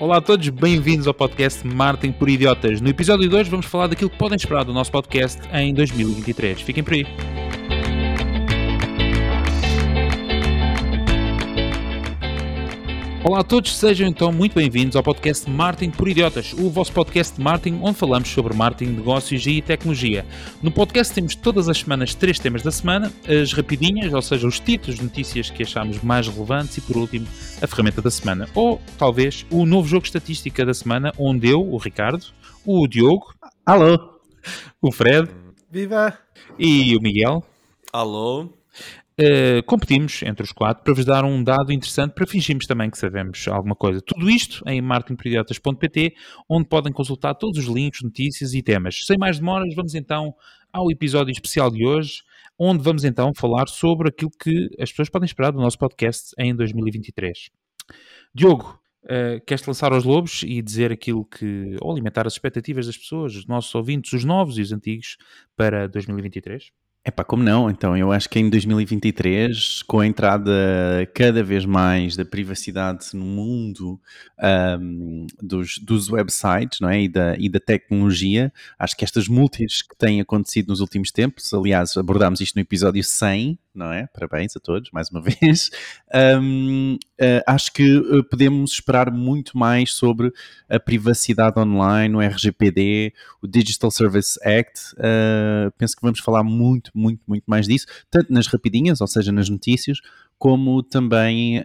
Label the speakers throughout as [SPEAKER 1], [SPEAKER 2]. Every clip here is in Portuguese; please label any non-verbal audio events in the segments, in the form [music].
[SPEAKER 1] Olá a todos, bem-vindos ao podcast Martin por Idiotas. No episódio de hoje vamos falar daquilo que podem esperar do nosso podcast em 2023. Fiquem por aí. Olá a todos, sejam então muito bem-vindos ao podcast Martin por Idiotas, o vosso podcast de marketing onde falamos sobre marketing, negócios e tecnologia. No podcast temos todas as semanas três temas da semana, as rapidinhas, ou seja, os títulos de notícias que achamos mais relevantes e por último a ferramenta da semana, ou talvez o novo jogo estatística da semana onde eu, o Ricardo, o Diogo,
[SPEAKER 2] alô,
[SPEAKER 1] o Fred,
[SPEAKER 3] viva!
[SPEAKER 1] e o Miguel,
[SPEAKER 4] alô,
[SPEAKER 1] Uh, competimos entre os quatro para vos dar um dado interessante para fingirmos também que sabemos alguma coisa. Tudo isto em marketingperidiotas.pt, onde podem consultar todos os links, notícias e temas. Sem mais demoras, vamos então ao episódio especial de hoje, onde vamos então falar sobre aquilo que as pessoas podem esperar do nosso podcast em 2023. Diogo, uh, queres lançar aos lobos e dizer aquilo que, ou alimentar as expectativas das pessoas, os nossos ouvintes, os novos e os antigos, para 2023?
[SPEAKER 2] É pá, como não? Então, eu acho que em 2023, com a entrada cada vez mais da privacidade no mundo um, dos, dos websites não é? e, da, e da tecnologia, acho que estas multis que têm acontecido nos últimos tempos, aliás, abordámos isto no episódio 100, não é? Parabéns a todos, mais uma [laughs] vez. Um, uh, eh, acho que uh, podemos esperar muito mais sobre a privacidade online, o RGPD, o Digital Service Act. Uh, penso que vamos falar muito, muito, muito mais disso, tanto nas rapidinhas, ou seja, nas notícias, como também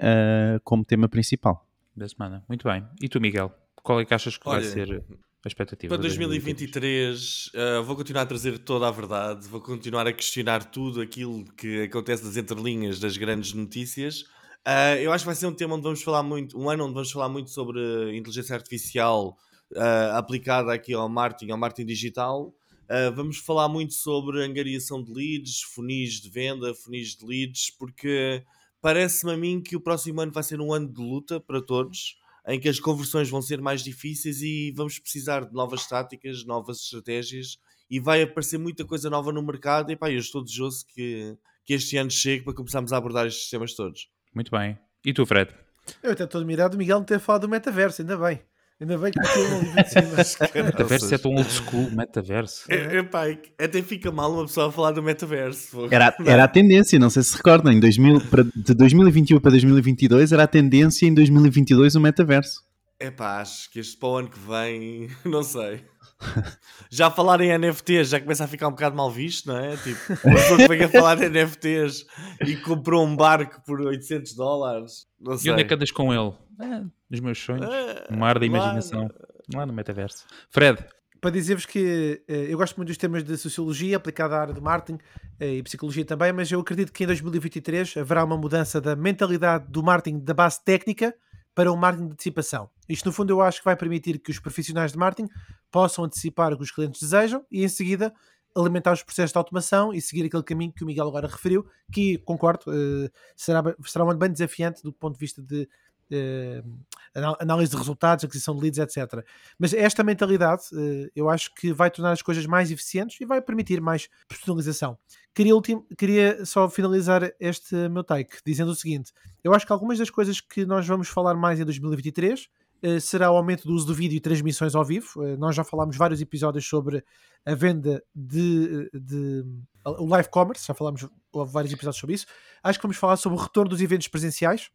[SPEAKER 2] como tema principal.
[SPEAKER 1] Da semana. Muito bem. E tu, Miguel? Qual é que achas que Olha, vai ser a expectativa.
[SPEAKER 4] Para 2023, 2023 uh, vou continuar a trazer toda a verdade, vou continuar a questionar tudo aquilo que acontece nas entrelinhas das grandes notícias. Uh, eu acho que vai ser um tema onde vamos falar muito, um ano onde vamos falar muito sobre inteligência artificial uh, aplicada aqui ao marketing, ao marketing digital. Uh, vamos falar muito sobre angariação de leads, funis de venda, funis de leads, porque parece-me a mim que o próximo ano vai ser um ano de luta para todos em que as conversões vão ser mais difíceis e vamos precisar de novas táticas, novas estratégias e vai aparecer muita coisa nova no mercado. E pá, eu estou desejoso que, que este ano chegue para começarmos a abordar estes temas todos.
[SPEAKER 1] Muito bem. E tu, Fred?
[SPEAKER 3] Eu até estou admirado do Miguel não ter falado do metaverso, ainda bem. Ainda bem que de cima. [laughs]
[SPEAKER 1] metaverso é tão old school, metaverso.
[SPEAKER 4] É, é, pá, até fica mal uma pessoa a falar do metaverso.
[SPEAKER 2] Era, era a tendência, não sei se recordam, em 2000, para, de 2021 para 2022 era a tendência em 2022 o metaverso.
[SPEAKER 4] É pá, acho que este para o ano que vem, [laughs] não sei. [laughs] Já falar em NFTs já começa a ficar um bocado mal visto, não é? Tipo, uma pessoa que vem a falar de NFTs e comprou um barco por 800 dólares. Não sei.
[SPEAKER 1] E onde é que andas com ele? É, nos meus sonhos. É, um mar da imaginação. Lá, lá no metaverso. Fred.
[SPEAKER 3] Para dizer-vos que eh, eu gosto muito dos temas de sociologia aplicada à área do marketing eh, e psicologia também, mas eu acredito que em 2023 haverá uma mudança da mentalidade do marketing da base técnica para o marketing de antecipação. Isto, no fundo, eu acho que vai permitir que os profissionais de marketing possam antecipar o que os clientes desejam e, em seguida, alimentar os processos de automação e seguir aquele caminho que o Miguel agora referiu, que, concordo, eh, será, será um ano bem desafiante do ponto de vista de uh, análise de resultados, aquisição de leads, etc. Mas esta mentalidade uh, eu acho que vai tornar as coisas mais eficientes e vai permitir mais personalização. Queria, ultim, queria só finalizar este meu take dizendo o seguinte: eu acho que algumas das coisas que nós vamos falar mais em 2023 Uh, será o aumento do uso do vídeo e transmissões ao vivo. Uh, nós já falámos vários episódios sobre a venda de, de, o live commerce, já falámos vários episódios sobre isso. Acho que vamos falar sobre o retorno dos eventos presenciais.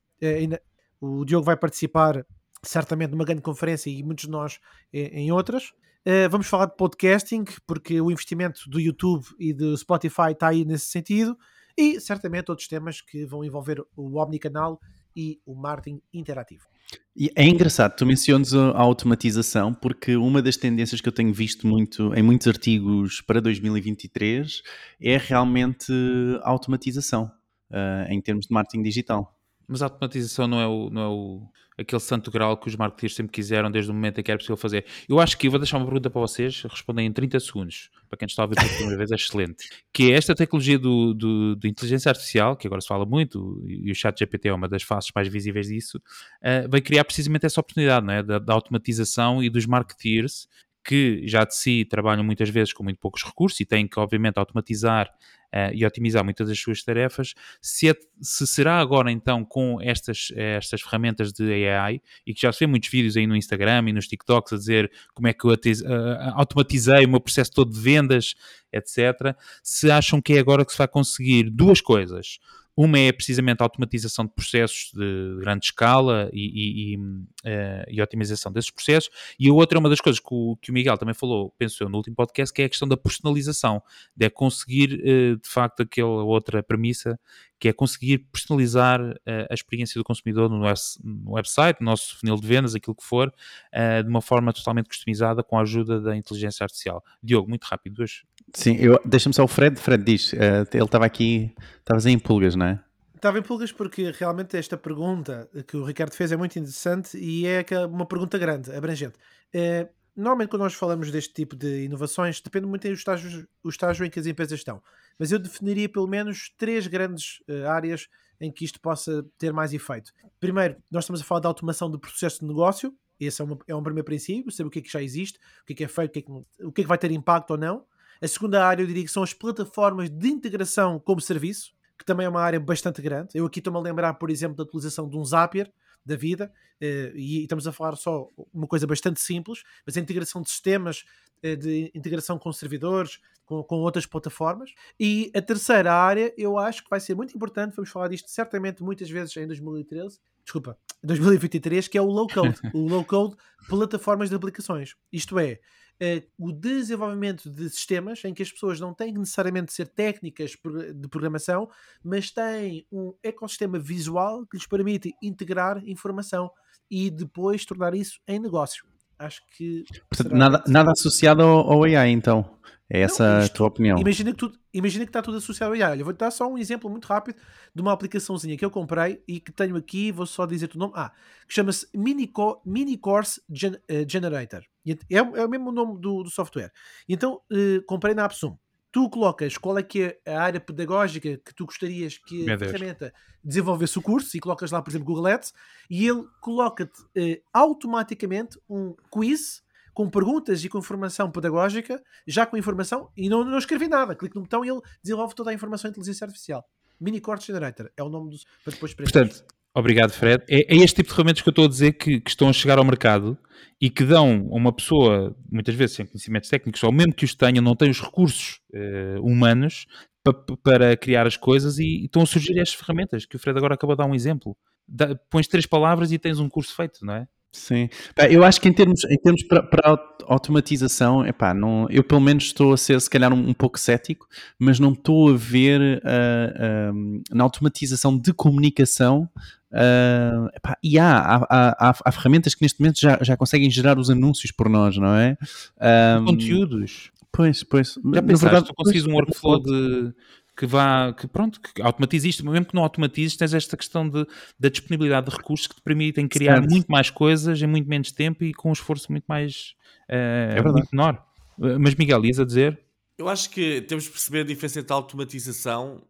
[SPEAKER 3] O Diogo vai participar certamente numa grande conferência e muitos de nós em outras. Vamos falar de podcasting, porque o investimento do YouTube e do Spotify está aí nesse sentido, e certamente outros temas que vão envolver o Omnicanal e o marketing interativo.
[SPEAKER 2] E é engraçado, tu mencionas a automatização, porque uma das tendências que eu tenho visto muito em muitos artigos para 2023 é realmente a automatização uh, em termos de marketing digital.
[SPEAKER 1] Mas a automatização não é, o, não é o, aquele santo grau que os marketeers sempre quiseram desde o momento em que era possível fazer. Eu acho que eu vou deixar uma pergunta para vocês, respondem em 30 segundos, para quem está a ouvir pela primeira vez, é excelente. Que é esta tecnologia do, do, do, inteligência artificial, que agora se fala muito, e o chat GPT é uma das faces mais visíveis disso, uh, vai criar precisamente essa oportunidade não é? da, da automatização e dos marketeers que já de si trabalham muitas vezes com muito poucos recursos e têm que, obviamente, automatizar uh, e otimizar muitas das suas tarefas, se, é, se, será agora então com estas, estas ferramentas de AI, e que já se vê muitos vídeos aí no Instagram e nos TikToks a dizer como é que eu uh, automatizei o meu processo todo de vendas, etc., se acham que é agora que se vai conseguir duas coisas. Uma é precisamente a automatização de processos de grande escala e, e, e, uh, e, otimização desses processos, e a outra é uma das coisas que o, que o Miguel também falou, penso eu, no último podcast, que é a questão da personalização, de é conseguir uh, de facto aquela outra premissa, que é conseguir personalizar uh, a experiência do consumidor no, no, website, no nosso funil de vendas, aquilo que for, de uma forma totalmente customizada com a ajuda da inteligência artificial. Diogo, muito rápido, duas
[SPEAKER 2] Sim, deixa-me só o Fred. Fred diz, uh, ele estava aqui, estavas em pulgas, não é?
[SPEAKER 3] Estava em pulgas porque realmente esta pergunta que o Ricardo fez é muito interessante e é uma pergunta grande, abrangente. É, normalmente, quando nós falamos deste tipo de inovações, depende muito do estágio, o estágio em que as empresas estão. Mas eu definiria pelo menos três grandes uh, áreas em que isto possa ter mais efeito. Primeiro, nós estamos a falar da automação do processo de negócio. Esse é, uma, é um primeiro princípio, saber o que é que já existe, o que é que é feito, o que é que, o que, é que vai ter impacto ou não. A segunda área eu diria que são as plataformas de integração como serviço, que também é uma área bastante grande. Eu aqui estou-me a lembrar, por exemplo, da utilização de um Zapier da vida, eh, e estamos a falar só uma coisa bastante simples, mas a integração de sistemas eh, de integração com servidores, com, com, outras plataformas. E a terceira área, eu acho que vai ser muito importante, vamos falar disto certamente muitas vezes em 2013, desculpa, 2023, que é o low code. o low code plataformas de aplicações. Isto é, o desenvolvimento de sistemas em que as pessoas não têm necessariamente de ser técnicas de programação, mas têm um ecossistema visual que lhes permite integrar informação e depois tornar isso em negócio. Acho que.
[SPEAKER 2] Portanto, nada, nada associado ao, ao AI, então. É essa não, isto, a tua opinião?
[SPEAKER 3] Imagina que, tu, imagina que está tudo associado ao AI. Eu vou dar só um exemplo muito rápido de uma aplicaçãozinha que eu comprei e que tenho aqui, vou só dizer o nome. Ah, que chama-se Minico, Minicourse Gen, uh, Generator. É, é, o mesmo nome do, do software. Então, uh, comprei na Appsum. Tu colocas qual é que é a área pedagógica que tu gostarias que a ferramenta desenvolvesse o curso e colocas lá, por exemplo, Google Ads e ele coloca-te uh, automaticamente um quiz com perguntas e com informação pedagógica, já com informação, e não, não escrevi nada. Clique no botão e ele desenvolve toda a informação em inteligência artificial. Mini Course Generator é o nome dos, para depois
[SPEAKER 1] Portanto, obrigado, Fred. É, é, este tipo de ferramentas que eu estou a dizer que, que, estão a chegar ao mercado e que dão a uma pessoa, muitas vezes sem conhecimentos técnicos, ou mesmo que os tenham, não têm os recursos uh, humanos para, para criar as coisas e, e, estão a surgir estas ferramentas, que o Fred agora acabou de dar um exemplo. Da, pões três palavras e tens um curso feito, não é?
[SPEAKER 2] Sim, eu acho que em termos, em termos para, para automatização, epá, não, eu pelo menos estou a ser se calhar um, um pouco cético, mas não estou a ver uh, na automatização de comunicação uh, epá, e há, há, há, há, ferramentas que neste momento já, já conseguem gerar os anúncios por nós, não é?
[SPEAKER 1] Um, Conteúdos.
[SPEAKER 2] Pois, pois.
[SPEAKER 1] Já pensaste, verdade, tu consegues um workflow de, que vá, que pronto, que automatize isto, mesmo que não automatizes, tens esta questão de, da disponibilidade de recursos que te permitem criar certo. muito mais coisas em muito menos tempo e com um esforço muito mais uh, é muito menor. Mas Miguel, ias a dizer?
[SPEAKER 4] Eu acho que temos de perceber a diferença entre automatização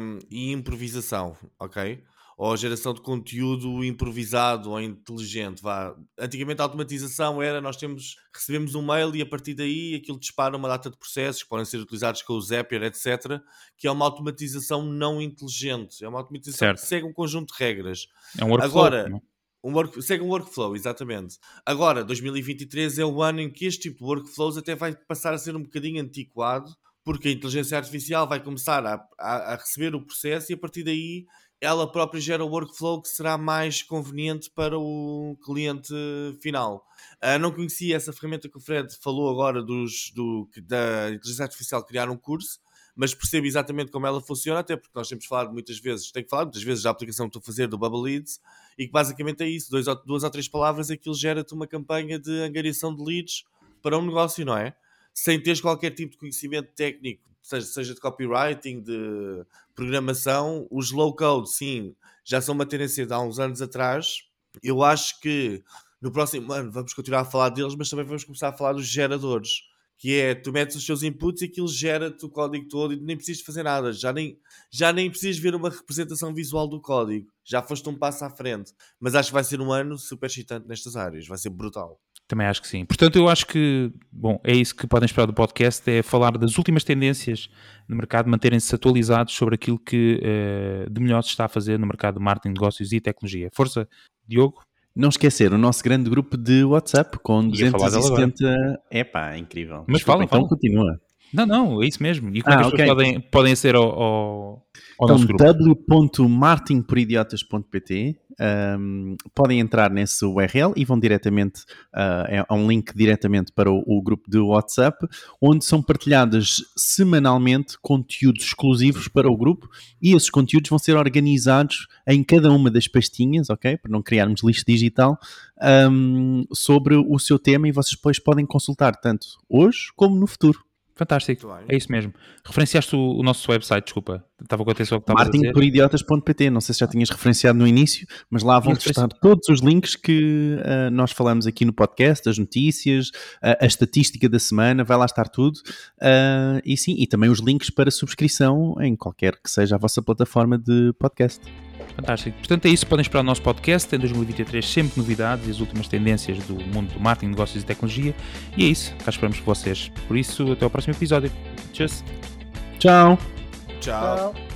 [SPEAKER 4] um, e improvisação, ok? Ou a geração de conteúdo improvisado ou inteligente. Vá. Antigamente a automatização era nós temos, recebemos um mail e a partir daí aquilo dispara uma data de processos que podem ser utilizados com o Zapier, etc. Que é uma automatização não inteligente. É uma automatização certo. que segue um conjunto de regras.
[SPEAKER 1] É um workflow. Agora,
[SPEAKER 4] um work, segue um workflow, exatamente. Agora, 2023 é o ano em que este tipo de workflows até vai passar a ser um bocadinho antiquado, porque a inteligência artificial vai começar a, a, a receber o processo e a partir daí ela própria gera o workflow que será mais conveniente para o cliente final. Uh, não conhecia essa ferramenta que o Fred falou agora dos, do, da inteligência artificial criar um curso, mas percebo exatamente como ela funciona, até porque nós temos falado muitas vezes, tenho que falar muitas vezes da aplicação que estou a fazer do Bubble Leads, e que basicamente é isso, dois, duas ou três palavras, aquilo gera-te uma campanha de angariação de leads para um negócio, não é? Sem teres qualquer tipo de conhecimento técnico seja, seja de copywriting, de programação, os low code, sim, já são uma tendência de há uns anos atrás. Eu acho que no próximo ano vamos continuar a falar deles, mas também vamos começar a falar dos geradores. Que é, tu metes os teus inputs e aquilo gera-te o código todo e nem precisas fazer nada. Já nem, já nem precisas ver uma representação visual do código. Já foste um passo à frente. Mas acho que vai ser um ano super excitante nestas áreas. Vai ser brutal.
[SPEAKER 1] Também acho que sim. Portanto, eu acho que, bom, é isso que podem esperar do podcast, é falar das últimas tendências no mercado, manterem-se atualizados sobre aquilo que uh, de melhor se está a fazer no mercado de marketing, negócios e tecnologia. Força, Diogo.
[SPEAKER 2] Não esquecer o nosso grande grupo de WhatsApp com 270... Epá, incrível.
[SPEAKER 1] Mas fala,
[SPEAKER 2] então
[SPEAKER 1] fala.
[SPEAKER 2] continua.
[SPEAKER 1] Não, não, é isso mesmo. E como ah, é as okay. pessoas podem, podem ser ao, ao, ao
[SPEAKER 2] então,
[SPEAKER 1] nosso grupo?
[SPEAKER 2] w.martinporidiotas.pt um, podem entrar nesse URL e vão diretamente uh, a um link diretamente para o, o, grupo de WhatsApp, onde são partilhadas semanalmente conteúdos exclusivos para o grupo e esses conteúdos vão ser organizados em cada uma das pastinhas, ok? Para não criarmos lixo digital um, sobre o seu tema e vocês depois podem consultar tanto hoje como no futuro.
[SPEAKER 1] Fantástico, é isso mesmo. Referenciaste o, o nosso website, desculpa. Estava com atenção que estava
[SPEAKER 2] Martinporidiotas.pt, não sei se já tinhas referenciado no início, mas lá vão estar todos os links que uh, nós falamos aqui no podcast, as notícias, uh, a estatística da semana, vai lá estar tudo. Uh, e sim, e também os links para subscrição em qualquer que seja a vossa plataforma de podcast.
[SPEAKER 1] Fantástico. Portanto, é isso. Podem esperar o nosso podcast. Em 2023, sempre novidades e as últimas tendências do mundo do marketing, negócios e tecnologia. E é isso. Cá esperamos por vocês. Por isso, até ao próximo episódio. Tchau.
[SPEAKER 2] Tchau.
[SPEAKER 4] Tchau.